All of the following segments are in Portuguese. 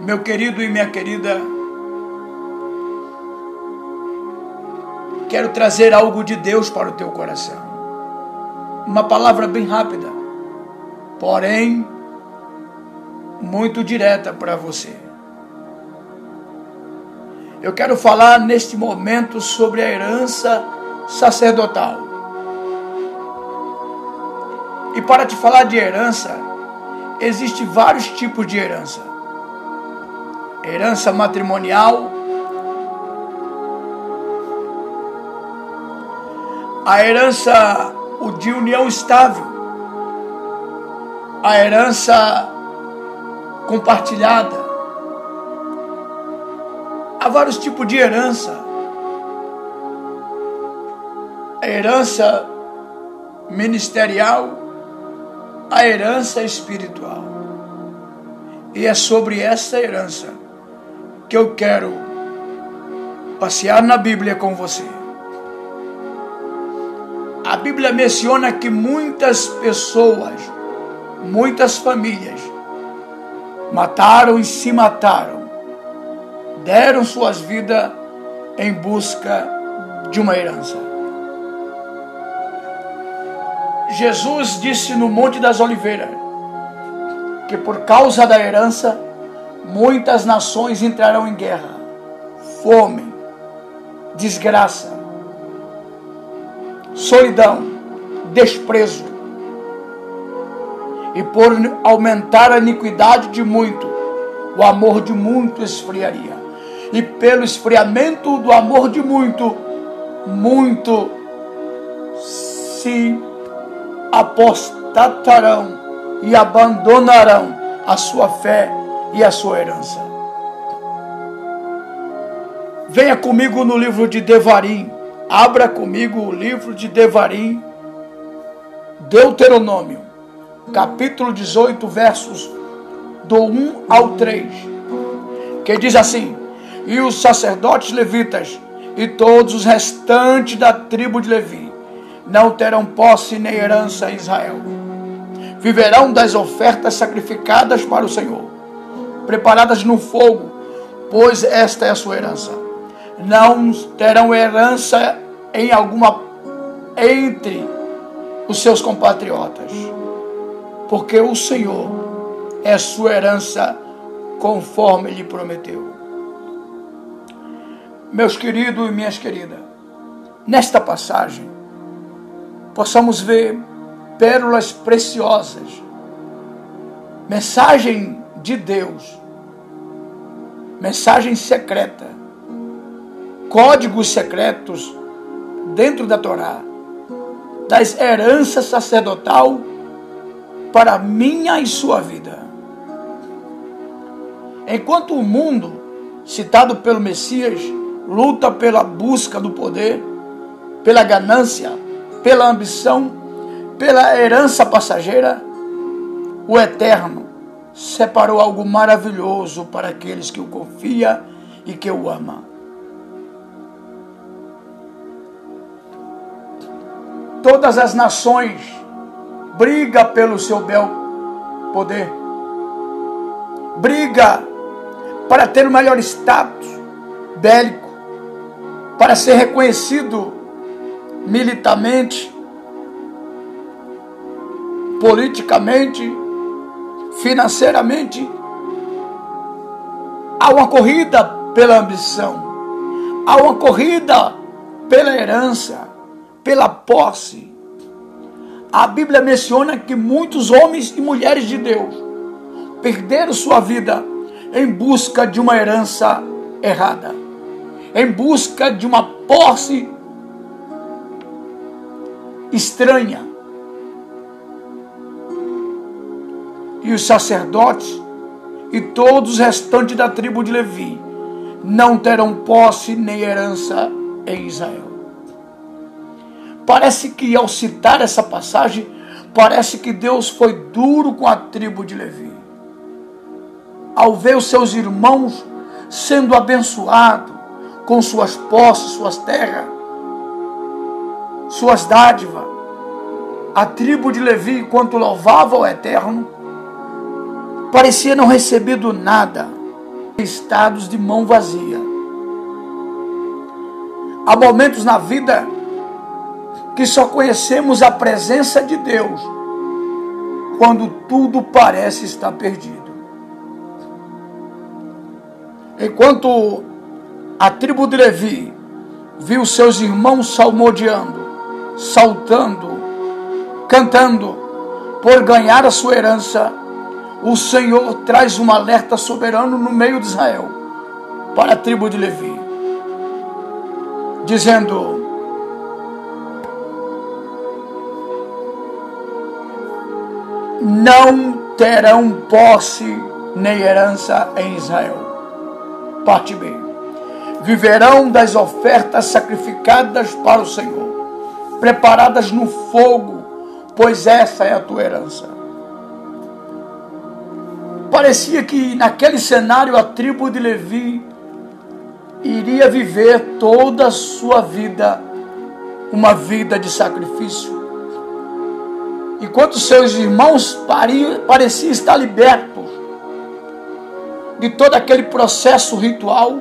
Meu querido e minha querida, quero trazer algo de Deus para o teu coração. Uma palavra bem rápida, porém muito direta para você. Eu quero falar neste momento sobre a herança sacerdotal. E para te falar de herança, existem vários tipos de herança. Herança matrimonial, a herança de união estável, a herança compartilhada. Há vários tipos de herança. A herança ministerial, a herança espiritual. E é sobre essa herança que eu quero passear na Bíblia com você. A Bíblia menciona que muitas pessoas, muitas famílias, mataram e se mataram, deram suas vidas em busca de uma herança. Jesus disse no Monte das Oliveiras que por causa da herança muitas nações entrarão em guerra, fome, desgraça, solidão, desprezo, e por aumentar a iniquidade de muito, o amor de muito esfriaria. E pelo esfriamento do amor de muito, muito se apostatarão e abandonarão a sua fé e a sua herança. Venha comigo no livro de Devarim. Abra comigo o livro de Devarim, Deuteronômio capítulo 18, versos do 1 ao 3, que diz assim: E os sacerdotes levitas e todos os restantes da tribo de Levi não terão posse nem herança em Israel. Viverão das ofertas sacrificadas para o Senhor, preparadas no fogo, pois esta é a sua herança. Não terão herança em alguma entre os seus compatriotas porque o Senhor é sua herança conforme lhe prometeu. Meus queridos e minhas queridas, nesta passagem, possamos ver pérolas preciosas, mensagem de Deus, mensagem secreta, códigos secretos dentro da Torá, das heranças sacerdotal para minha e sua vida. Enquanto o mundo, citado pelo Messias, luta pela busca do poder, pela ganância, pela ambição, pela herança passageira, o Eterno separou algo maravilhoso para aqueles que o confia e que o ama. Todas as nações briga pelo seu bel poder, briga para ter o melhor status bélico, para ser reconhecido militarmente, politicamente, financeiramente. Há uma corrida pela ambição, há uma corrida pela herança, pela posse a Bíblia menciona que muitos homens e mulheres de Deus perderam sua vida em busca de uma herança errada, em busca de uma posse estranha. E os sacerdotes e todos os restantes da tribo de Levi não terão posse nem herança em Israel. Parece que ao citar essa passagem, parece que Deus foi duro com a tribo de Levi. Ao ver os seus irmãos sendo abençoados com suas posses, suas terras, suas dádivas, a tribo de Levi, enquanto louvava o Eterno, parecia não receber do nada. estados de mão vazia. Há momentos na vida que só conhecemos a presença de Deus quando tudo parece estar perdido. Enquanto a tribo de Levi viu seus irmãos salmodiando, saltando, cantando por ganhar a sua herança, o Senhor traz um alerta soberano no meio de Israel para a tribo de Levi, dizendo: Não terão posse nem herança em Israel. Parte B. Viverão das ofertas sacrificadas para o Senhor, preparadas no fogo, pois essa é a tua herança. Parecia que naquele cenário a tribo de Levi iria viver toda a sua vida uma vida de sacrifício. Enquanto seus irmãos pareciam estar libertos de todo aquele processo ritual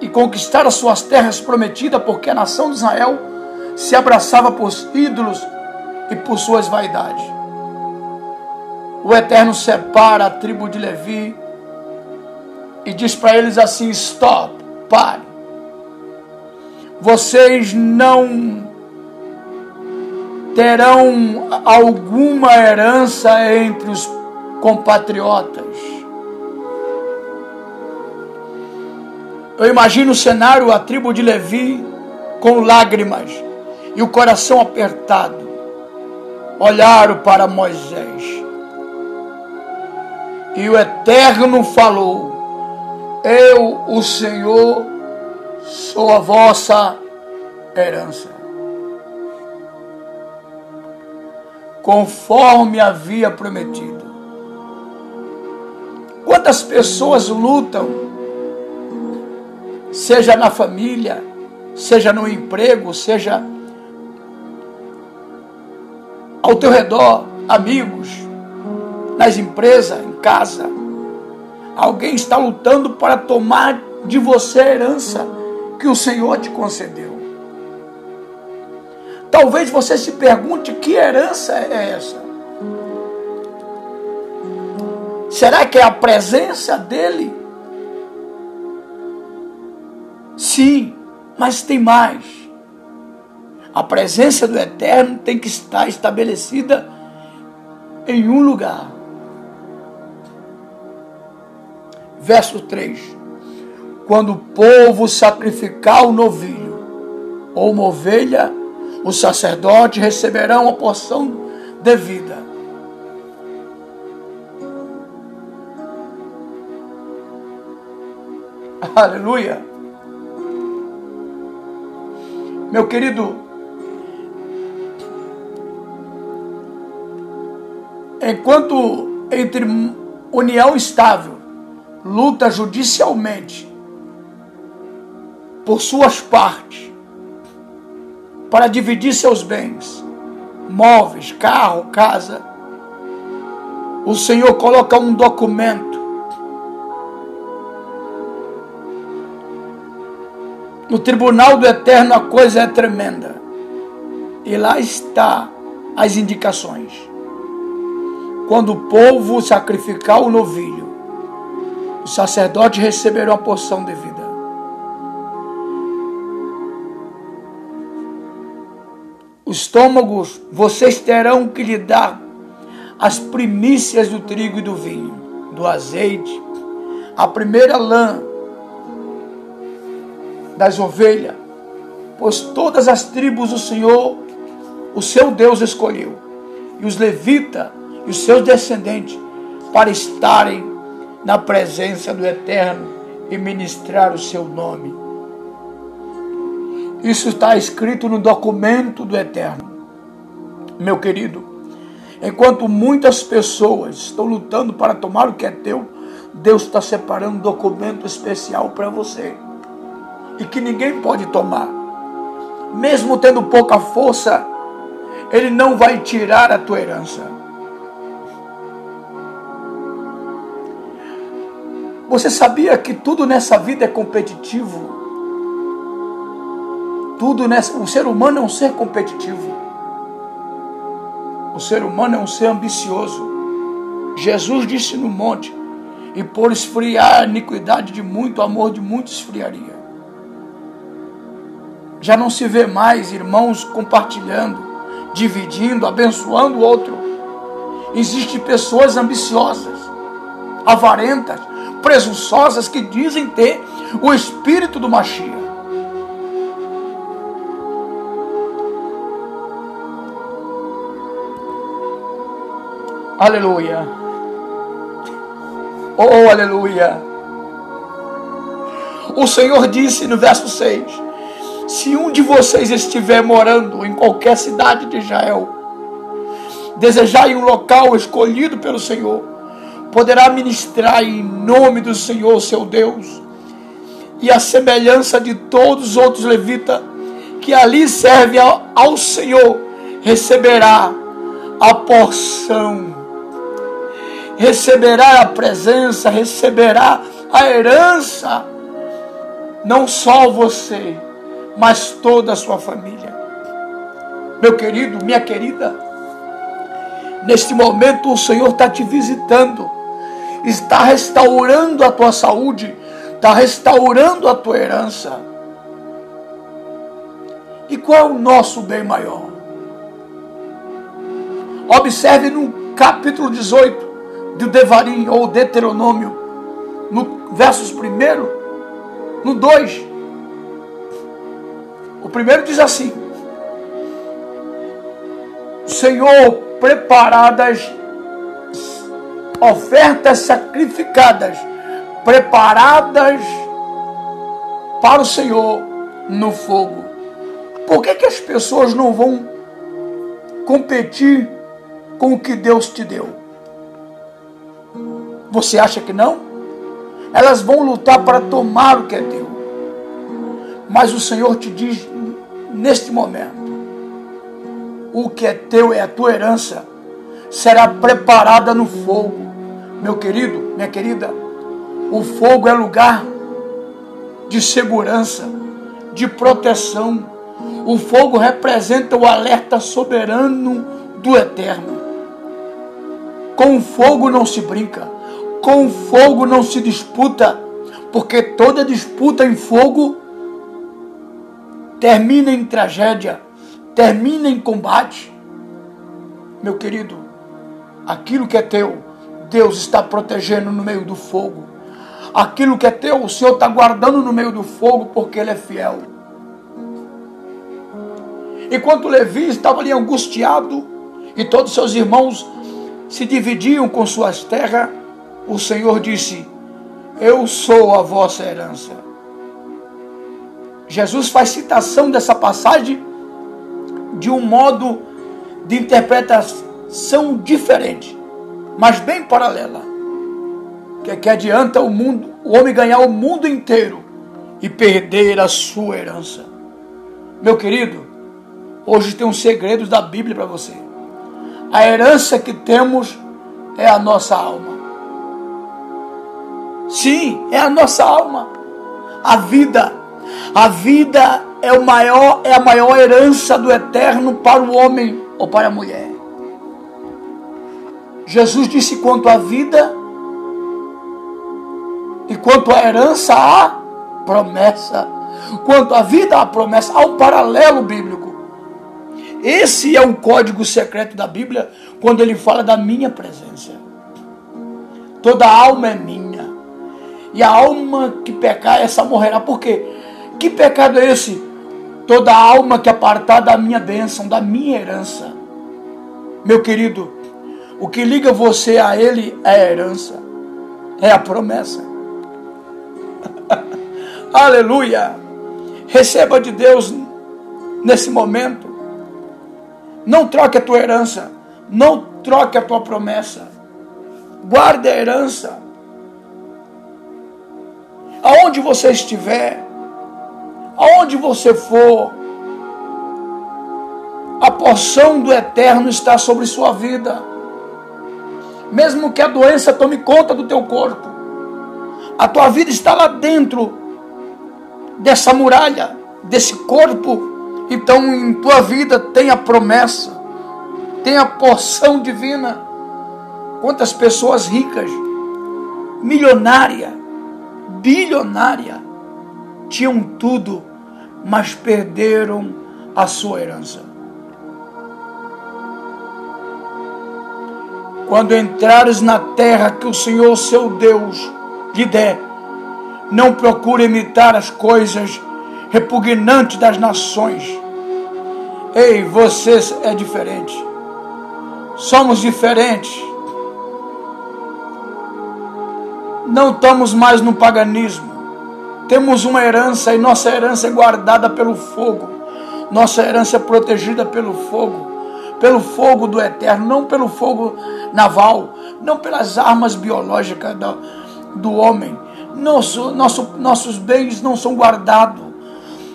e conquistar as suas terras prometidas, porque a nação de Israel se abraçava por ídolos e por suas vaidades o Eterno separa a tribo de Levi e diz para eles assim: stop, pare. Vocês não terão alguma herança entre os compatriotas. Eu imagino o cenário, a tribo de Levi com lágrimas e o coração apertado. Olharam para Moisés. E o Eterno falou: Eu, o Senhor, sou a vossa herança. Conforme havia prometido. Quantas pessoas lutam, seja na família, seja no emprego, seja ao teu redor, amigos, nas empresas, em casa. Alguém está lutando para tomar de você a herança que o Senhor te concedeu. Talvez você se pergunte que herança é essa? Será que é a presença dele? Sim, mas tem mais. A presença do Eterno tem que estar estabelecida em um lugar. Verso 3. Quando o povo sacrificar o novilho ou uma ovelha, os sacerdotes receberão a porção devida. Aleluia. Meu querido, enquanto entre união estável luta judicialmente por suas partes para dividir seus bens, móveis, carro, casa. O Senhor coloca um documento No tribunal do eterno a coisa é tremenda. E lá está as indicações. Quando o povo sacrificar o novilho, os sacerdotes receberão a porção devida. Os estômagos, vocês terão que lhe dar as primícias do trigo e do vinho, do azeite, a primeira lã das ovelhas, pois todas as tribos o Senhor, o seu Deus, escolheu, e os levitas e os seus descendentes, para estarem na presença do Eterno e ministrar o seu nome. Isso está escrito no documento do Eterno. Meu querido, enquanto muitas pessoas estão lutando para tomar o que é teu, Deus está separando um documento especial para você e que ninguém pode tomar. Mesmo tendo pouca força, Ele não vai tirar a tua herança. Você sabia que tudo nessa vida é competitivo? Tudo nessa, o ser humano é um ser competitivo. O ser humano é um ser ambicioso. Jesus disse no monte: "E por esfriar a iniquidade de muito, o amor de muito esfriaria". Já não se vê mais irmãos compartilhando, dividindo, abençoando o outro. Existem pessoas ambiciosas, avarentas, presunçosas que dizem ter o espírito do Machia. Aleluia. Oh, aleluia. O Senhor disse no verso 6: Se um de vocês estiver morando em qualquer cidade de Israel, desejar em um local escolhido pelo Senhor, poderá ministrar em nome do Senhor, seu Deus, e a semelhança de todos os outros levitas que ali servem ao, ao Senhor, receberá a porção. Receberá a presença, receberá a herança, não só você, mas toda a sua família. Meu querido, minha querida, neste momento o Senhor está te visitando, está restaurando a tua saúde, está restaurando a tua herança. E qual é o nosso bem maior? Observe no capítulo 18, do Devarim ou Deuteronômio, no versos primeiro, no 2. O primeiro diz assim: Senhor, preparadas ofertas sacrificadas, preparadas para o Senhor no fogo. Por que, que as pessoas não vão competir com o que Deus te deu? Você acha que não? Elas vão lutar para tomar o que é teu. Mas o Senhor te diz neste momento: o que é teu é a tua herança, será preparada no fogo. Meu querido, minha querida, o fogo é lugar de segurança, de proteção. O fogo representa o alerta soberano do eterno. Com o fogo não se brinca. Com fogo não se disputa, porque toda disputa em fogo termina em tragédia, termina em combate. Meu querido, aquilo que é teu, Deus está protegendo no meio do fogo. Aquilo que é teu, o Senhor está guardando no meio do fogo, porque Ele é fiel. Enquanto Levi estava ali angustiado e todos seus irmãos se dividiam com suas terras, o Senhor disse: Eu sou a vossa herança. Jesus faz citação dessa passagem de um modo de interpretação diferente, mas bem paralela. Que, que adianta o mundo, o homem ganhar o mundo inteiro e perder a sua herança. Meu querido, hoje tem um segredo da Bíblia para você. A herança que temos é a nossa alma. Sim, é a nossa alma. A vida. A vida é o maior é a maior herança do eterno para o homem ou para a mulher. Jesus disse quanto à vida e quanto à herança há promessa. Quanto à vida há promessa, há um paralelo bíblico. Esse é o código secreto da Bíblia quando ele fala da minha presença. Toda alma é minha e a alma que pecar, essa morrerá. Por quê? Que pecado é esse? Toda alma que apartar da minha bênção, da minha herança. Meu querido, o que liga você a Ele é a herança, é a promessa. Aleluia! Receba de Deus nesse momento. Não troque a tua herança, não troque a tua promessa. Guarde a herança aonde você estiver, aonde você for, a porção do eterno está sobre sua vida. Mesmo que a doença tome conta do teu corpo, A tua vida está lá dentro dessa muralha, desse corpo. Então, em tua vida tem a promessa, tem a porção divina. Quantas pessoas ricas, milionária, bilionária, tinham tudo, mas perderam a sua herança. Quando entrares na terra que o Senhor, seu Deus, lhe der, não procure imitar as coisas repugnantes das nações. Ei, você é diferente. Somos diferentes. Não estamos mais no paganismo. Temos uma herança e nossa herança é guardada pelo fogo. Nossa herança é protegida pelo fogo. Pelo fogo do eterno, não pelo fogo naval, não pelas armas biológicas do, do homem, nosso, nosso, nossos bens não são guardados.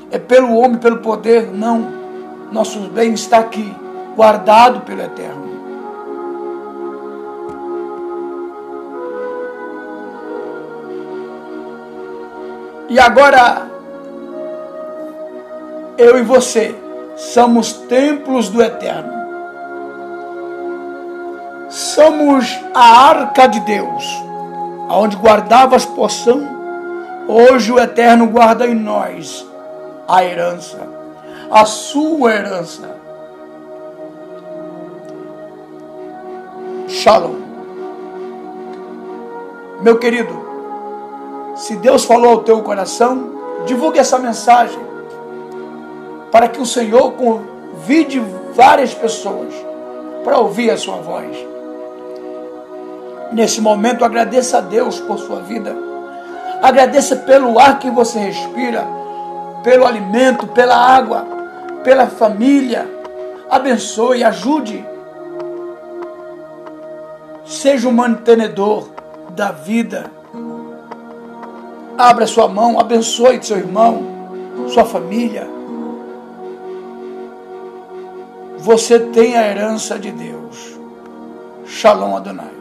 É pelo homem, pelo poder, não. Nossos bens está aqui, guardado pelo Eterno. E agora, eu e você somos templos do Eterno. Somos a arca de Deus aonde guardavas poção, hoje o Eterno guarda em nós a herança, a sua herança. Shalom. Meu querido, se Deus falou ao teu coração, divulgue essa mensagem para que o Senhor convide várias pessoas para ouvir a sua voz. Nesse momento, agradeça a Deus por sua vida. Agradeça pelo ar que você respira, pelo alimento, pela água, pela família. Abençoe, ajude. Seja o mantenedor da vida. Abra sua mão, abençoe seu irmão, sua família. Você tem a herança de Deus. Shalom Adonai.